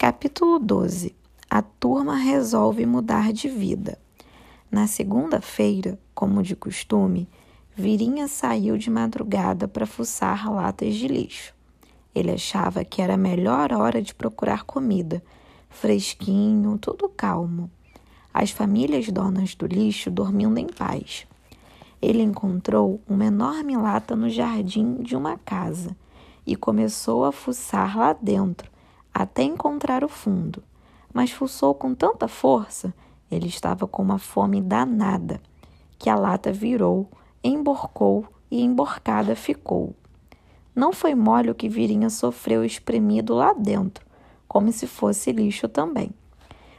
Capítulo 12 A turma resolve mudar de vida. Na segunda-feira, como de costume, Virinha saiu de madrugada para fuçar latas de lixo. Ele achava que era a melhor hora de procurar comida, fresquinho, tudo calmo. As famílias donas do lixo dormindo em paz. Ele encontrou uma enorme lata no jardim de uma casa e começou a fuçar lá dentro até encontrar o fundo, mas fuçou com tanta força, ele estava com uma fome danada, que a lata virou, emborcou e emborcada ficou. Não foi mole o que Virinha sofreu espremido lá dentro, como se fosse lixo também,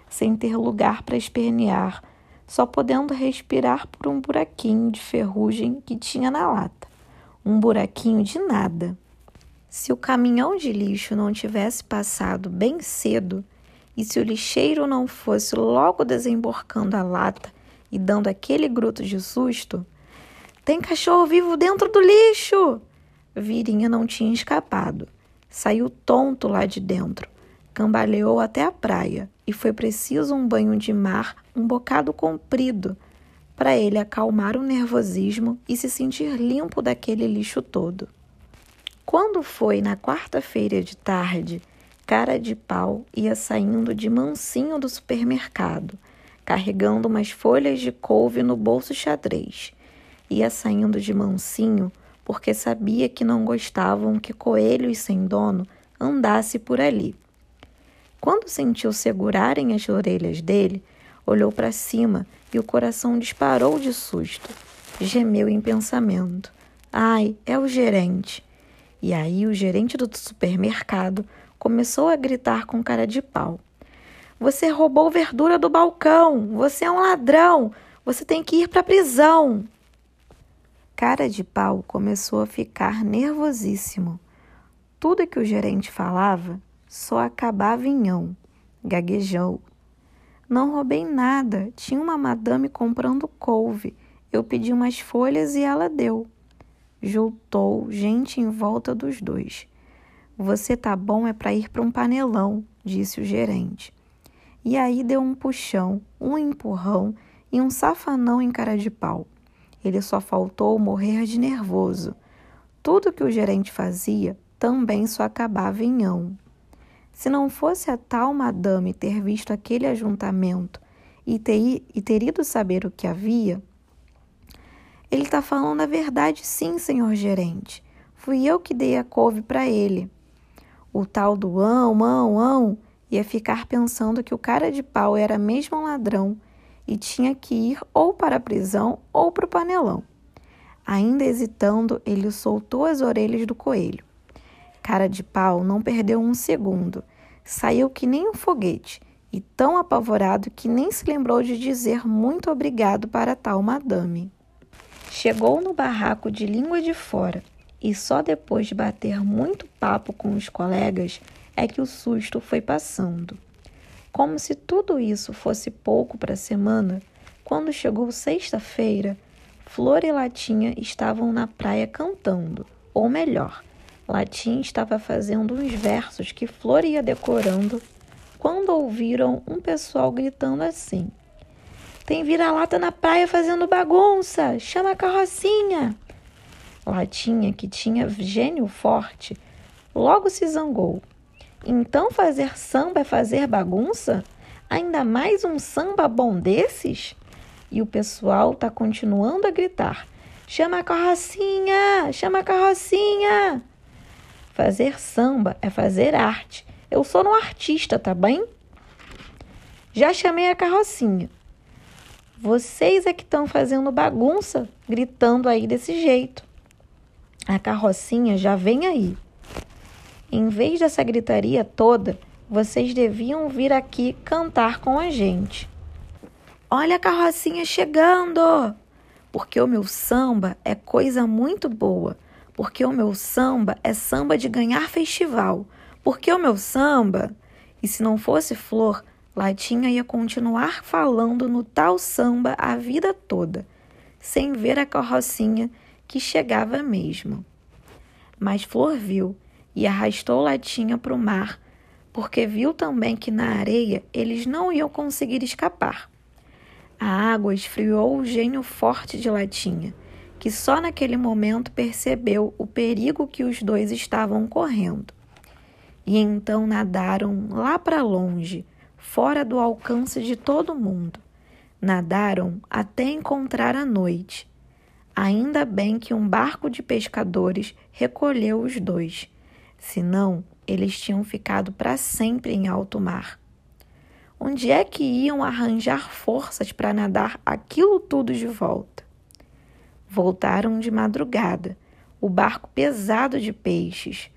sem ter lugar para espernear, só podendo respirar por um buraquinho de ferrugem que tinha na lata. Um buraquinho de nada. Se o caminhão de lixo não tivesse passado bem cedo e se o lixeiro não fosse logo desemborcando a lata e dando aquele gruto de susto, tem cachorro vivo dentro do lixo! Virinha não tinha escapado. Saiu tonto lá de dentro, cambaleou até a praia e foi preciso um banho de mar um bocado comprido para ele acalmar o nervosismo e se sentir limpo daquele lixo todo. Quando foi na quarta-feira de tarde, cara de pau ia saindo de mansinho do supermercado, carregando umas folhas de couve no bolso xadrez. Ia saindo de mansinho porque sabia que não gostavam que coelhos sem dono andasse por ali. Quando sentiu segurarem as orelhas dele, olhou para cima e o coração disparou de susto. Gemeu em pensamento. Ai, é o gerente. E aí o gerente do supermercado começou a gritar com cara de pau. Você roubou verdura do balcão! Você é um ladrão! Você tem que ir para a prisão! Cara de pau começou a ficar nervosíssimo. Tudo que o gerente falava só acabava em ão. Gaguejou. Não roubei nada. Tinha uma madame comprando couve. Eu pedi umas folhas e ela deu juntou gente em volta dos dois. Você tá bom é para ir para um panelão, disse o gerente. E aí deu um puxão, um empurrão e um safanão em cara de pau. Ele só faltou morrer de nervoso. Tudo que o gerente fazia também só acabava em ão. Se não fosse a tal madame ter visto aquele ajuntamento e ter, e ter ido saber o que havia, ele está falando a verdade, sim, senhor gerente. Fui eu que dei a couve para ele. O tal do ão, ão, ão ia ficar pensando que o cara de pau era mesmo um ladrão e tinha que ir ou para a prisão ou para o panelão. Ainda hesitando, ele soltou as orelhas do coelho. Cara de pau não perdeu um segundo. Saiu que nem um foguete e tão apavorado que nem se lembrou de dizer muito obrigado para tal madame. Chegou no barraco de língua de fora e só depois de bater muito papo com os colegas é que o susto foi passando. Como se tudo isso fosse pouco para a semana, quando chegou sexta-feira, Flor e Latinha estavam na praia cantando, ou melhor, Latinha estava fazendo uns versos que Flor ia decorando quando ouviram um pessoal gritando assim: tem vira-lata na praia fazendo bagunça. Chama a carrocinha. Latinha, que tinha gênio forte, logo se zangou. Então fazer samba é fazer bagunça? Ainda mais um samba bom desses? E o pessoal tá continuando a gritar: chama a carrocinha! Chama a carrocinha! Fazer samba é fazer arte. Eu sou um artista, tá bem? Já chamei a carrocinha. Vocês é que estão fazendo bagunça, gritando aí desse jeito. A carrocinha já vem aí. Em vez dessa gritaria toda, vocês deviam vir aqui cantar com a gente. Olha a carrocinha chegando! Porque o meu samba é coisa muito boa. Porque o meu samba é samba de ganhar festival. Porque o meu samba. E se não fosse flor, Latinha ia continuar falando no tal samba a vida toda, sem ver a carrocinha que chegava mesmo. Mas Flor viu e arrastou Latinha para o mar, porque viu também que na areia eles não iam conseguir escapar. A água esfriou o gênio forte de Latinha, que só naquele momento percebeu o perigo que os dois estavam correndo. E então nadaram lá para longe, fora do alcance de todo mundo. Nadaram até encontrar a noite. Ainda bem que um barco de pescadores recolheu os dois, senão eles tinham ficado para sempre em alto mar. Onde é que iam arranjar forças para nadar aquilo tudo de volta? Voltaram de madrugada, o barco pesado de peixes,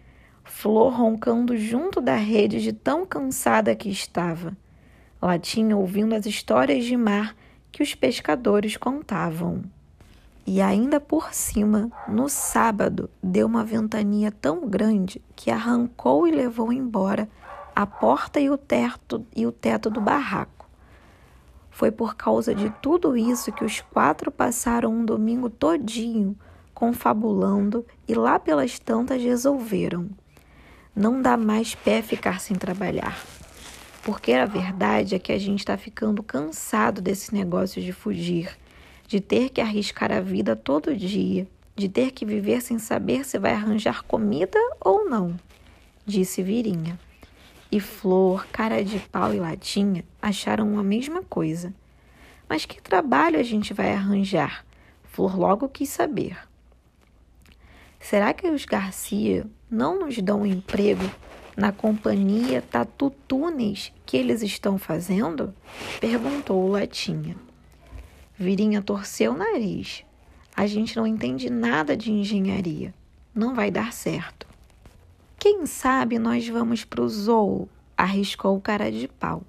Flor roncando junto da rede de tão cansada que estava. Latinha ouvindo as histórias de mar que os pescadores contavam. E ainda por cima, no sábado, deu uma ventania tão grande que arrancou e levou embora a porta e o teto, e o teto do barraco. Foi por causa de tudo isso que os quatro passaram um domingo todinho confabulando e lá pelas tantas resolveram. Não dá mais pé ficar sem trabalhar. Porque a verdade é que a gente está ficando cansado desse negócio de fugir, de ter que arriscar a vida todo dia, de ter que viver sem saber se vai arranjar comida ou não, disse Virinha. E Flor, Cara de Pau e Latinha acharam a mesma coisa. Mas que trabalho a gente vai arranjar? Flor logo quis saber. Será que os Garcia não nos dão emprego na companhia Tatu Túneis que eles estão fazendo? Perguntou Latinha. Virinha torceu o nariz. A gente não entende nada de engenharia. Não vai dar certo. Quem sabe nós vamos para o zoo, arriscou o cara de pau.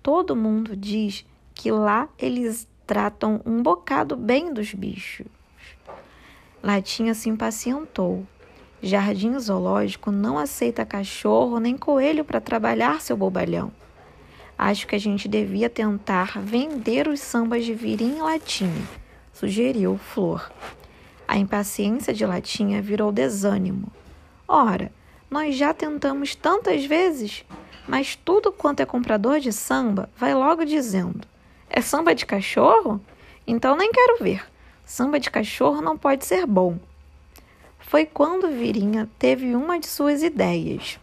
Todo mundo diz que lá eles tratam um bocado bem dos bichos. Latinha se impacientou. Jardim zoológico não aceita cachorro nem coelho para trabalhar, seu bobalhão. Acho que a gente devia tentar vender os sambas de virim e latinha, sugeriu Flor. A impaciência de Latinha virou desânimo. Ora, nós já tentamos tantas vezes, mas tudo quanto é comprador de samba vai logo dizendo: é samba de cachorro? Então nem quero ver. Samba de cachorro não pode ser bom. Foi quando Virinha teve uma de suas ideias.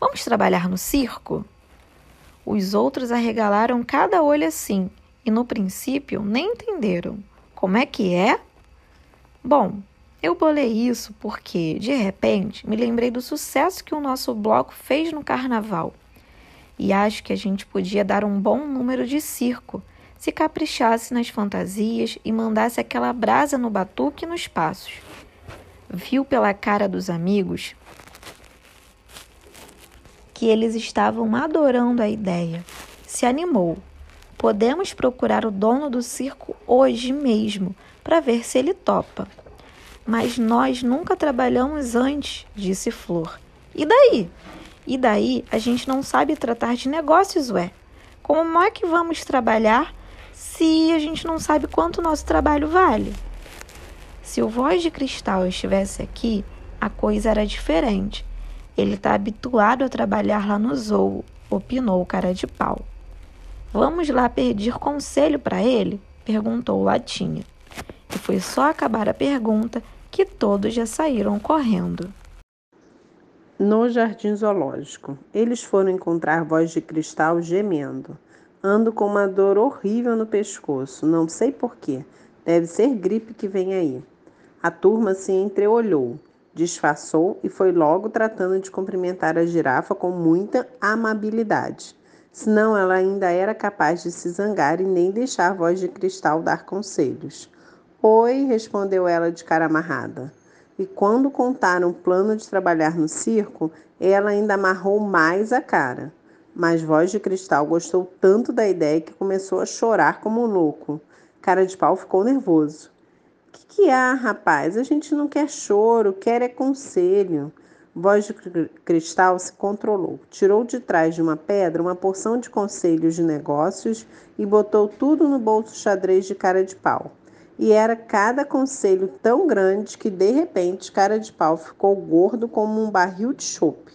Vamos trabalhar no circo? Os outros arregalaram cada olho assim e no princípio nem entenderam. Como é que é? Bom, eu bolei isso porque, de repente, me lembrei do sucesso que o nosso bloco fez no carnaval. E acho que a gente podia dar um bom número de circo se caprichasse nas fantasias e mandasse aquela brasa no batuque e nos passos. Viu pela cara dos amigos que eles estavam adorando a ideia. Se animou. Podemos procurar o dono do circo hoje mesmo para ver se ele topa. Mas nós nunca trabalhamos antes, disse Flor. E daí? E daí a gente não sabe tratar de negócios, ué. Como é que vamos trabalhar se a gente não sabe quanto nosso trabalho vale? Se o Voz de Cristal estivesse aqui, a coisa era diferente. Ele está habituado a trabalhar lá no zoo, opinou o cara de pau. Vamos lá pedir conselho para ele? perguntou Latinha. E foi só acabar a pergunta que todos já saíram correndo. No jardim zoológico, eles foram encontrar voz de cristal gemendo. Ando com uma dor horrível no pescoço, não sei porquê. Deve ser gripe que vem aí. A turma se entreolhou, disfarçou e foi logo tratando de cumprimentar a girafa com muita amabilidade. Senão ela ainda era capaz de se zangar e nem deixar a voz de cristal dar conselhos. Oi, respondeu ela de cara amarrada. E quando contaram o plano de trabalhar no circo, ela ainda amarrou mais a cara. Mas Voz de Cristal gostou tanto da ideia que começou a chorar como um louco. Cara de Pau ficou nervoso. Que, que há, rapaz? A gente não quer choro, quer é conselho. Voz de Cristal se controlou, tirou de trás de uma pedra uma porção de conselhos de negócios e botou tudo no bolso xadrez de cara de pau. E era cada conselho tão grande que, de repente, cara de pau ficou gordo como um barril de chope.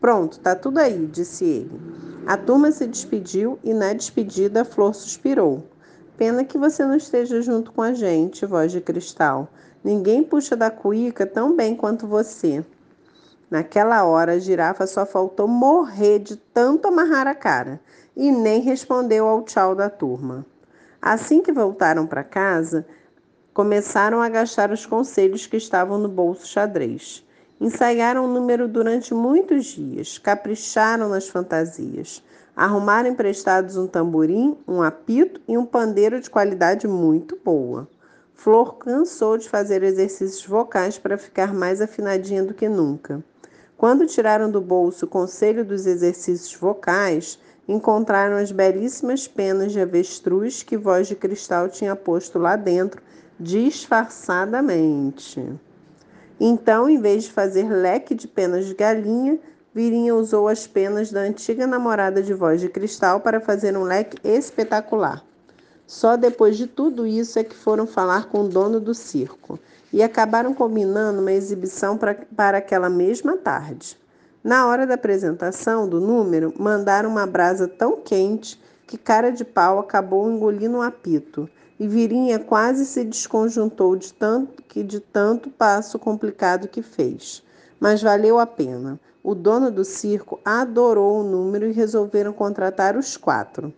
Pronto, tá tudo aí, disse ele. A turma se despediu e na despedida a Flor suspirou. Pena que você não esteja junto com a gente, voz de cristal. Ninguém puxa da cuíca tão bem quanto você. Naquela hora, a girafa só faltou morrer de tanto amarrar a cara e nem respondeu ao tchau da turma. Assim que voltaram para casa, começaram a gastar os conselhos que estavam no bolso xadrez. Ensaiaram o número durante muitos dias, capricharam nas fantasias. Arrumaram emprestados um tamborim, um apito e um pandeiro de qualidade muito boa. Flor cansou de fazer exercícios vocais para ficar mais afinadinha do que nunca. Quando tiraram do bolso o conselho dos exercícios vocais, encontraram as belíssimas penas de avestruz que Voz de Cristal tinha posto lá dentro, disfarçadamente. Então, em vez de fazer leque de penas de galinha, Virinha usou as penas da antiga namorada de Voz de Cristal para fazer um leque espetacular. Só depois de tudo isso é que foram falar com o dono do circo e acabaram combinando uma exibição pra, para aquela mesma tarde. Na hora da apresentação do número, mandaram uma brasa tão quente que cara de pau acabou engolindo um apito e Virinha quase se desconjuntou de tanto que de tanto passo complicado que fez. Mas valeu a pena. O dono do circo adorou o número e resolveram contratar os quatro.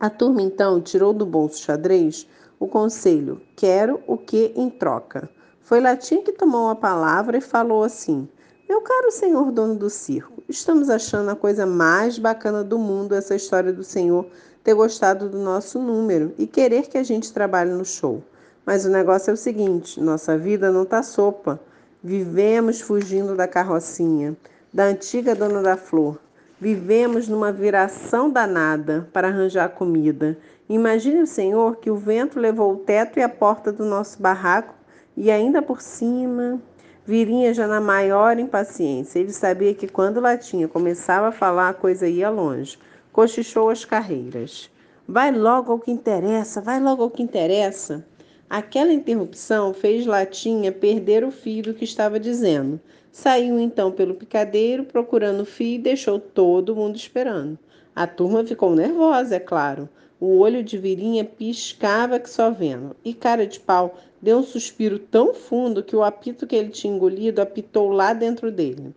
A turma então tirou do bolso xadrez o conselho: quero o que em troca. Foi Latim que tomou a palavra e falou assim: Meu caro senhor dono do circo, estamos achando a coisa mais bacana do mundo essa história do senhor ter gostado do nosso número e querer que a gente trabalhe no show. Mas o negócio é o seguinte: nossa vida não tá sopa. Vivemos fugindo da carrocinha, da antiga dona da flor. Vivemos numa viração danada para arranjar comida. Imagine o Senhor que o vento levou o teto e a porta do nosso barraco e ainda por cima. Virinha já na maior impaciência. Ele sabia que quando Latinha começava a falar, a coisa ia longe. Cochichou as carreiras. Vai logo ao que interessa, vai logo ao que interessa. Aquela interrupção fez Latinha perder o fio do que estava dizendo. Saiu então pelo picadeiro procurando o fio e deixou todo mundo esperando. A turma ficou nervosa, é claro. O olho de Virinha piscava que só vendo. E cara de pau deu um suspiro tão fundo que o apito que ele tinha engolido apitou lá dentro dele.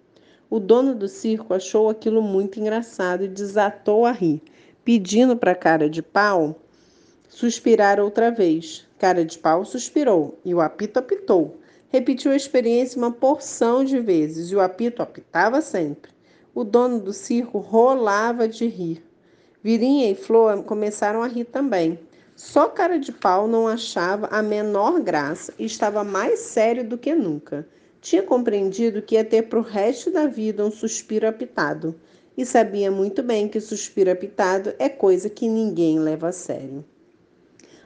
O dono do circo achou aquilo muito engraçado e desatou a rir, pedindo para cara de pau suspirar outra vez. Cara de pau suspirou e o apito apitou. Repetiu a experiência uma porção de vezes e o apito apitava sempre. O dono do circo rolava de rir. Virinha e Flor começaram a rir também. Só cara de pau não achava a menor graça e estava mais sério do que nunca. Tinha compreendido que ia ter para o resto da vida um suspiro apitado e sabia muito bem que suspiro apitado é coisa que ninguém leva a sério.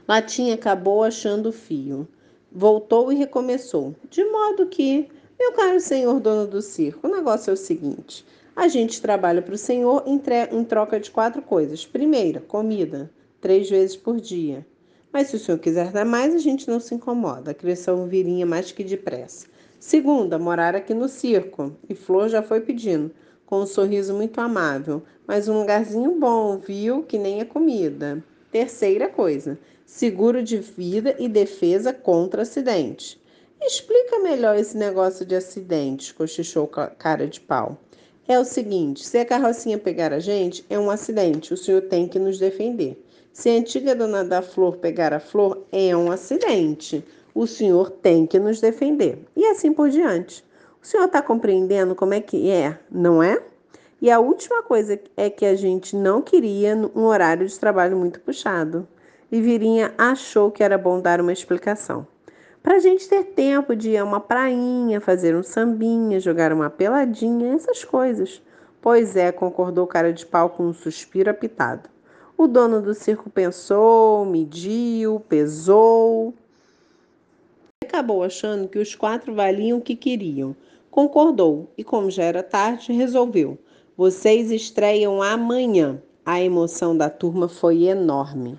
Latinha acabou achando o fio. Voltou e recomeçou. De modo que, meu caro senhor dono do circo, o negócio é o seguinte: a gente trabalha para o senhor em, em troca de quatro coisas. Primeira, comida, três vezes por dia. Mas se o senhor quiser dar mais, a gente não se incomoda. Cresceu virinha mais que depressa. Segunda, morar aqui no circo. E Flor já foi pedindo, com um sorriso muito amável. Mas um lugarzinho bom, viu? Que nem a comida. Terceira coisa, seguro de vida e defesa contra acidente. Explica melhor esse negócio de acidente, cochichou cara de pau. É o seguinte: se a carrocinha pegar a gente, é um acidente, o senhor tem que nos defender. Se a antiga dona da flor pegar a flor, é um acidente, o senhor tem que nos defender. E assim por diante. O senhor está compreendendo como é que é, não é? E a última coisa é que a gente não queria um horário de trabalho muito puxado e Virinha achou que era bom dar uma explicação. Para a gente ter tempo de ir a uma prainha, fazer um sambinha, jogar uma peladinha, essas coisas. Pois é, concordou o cara de pau com um suspiro apitado. O dono do circo pensou, mediu, pesou. Acabou achando que os quatro valiam o que queriam. Concordou e, como já era tarde, resolveu. Vocês estreiam amanhã. A emoção da turma foi enorme.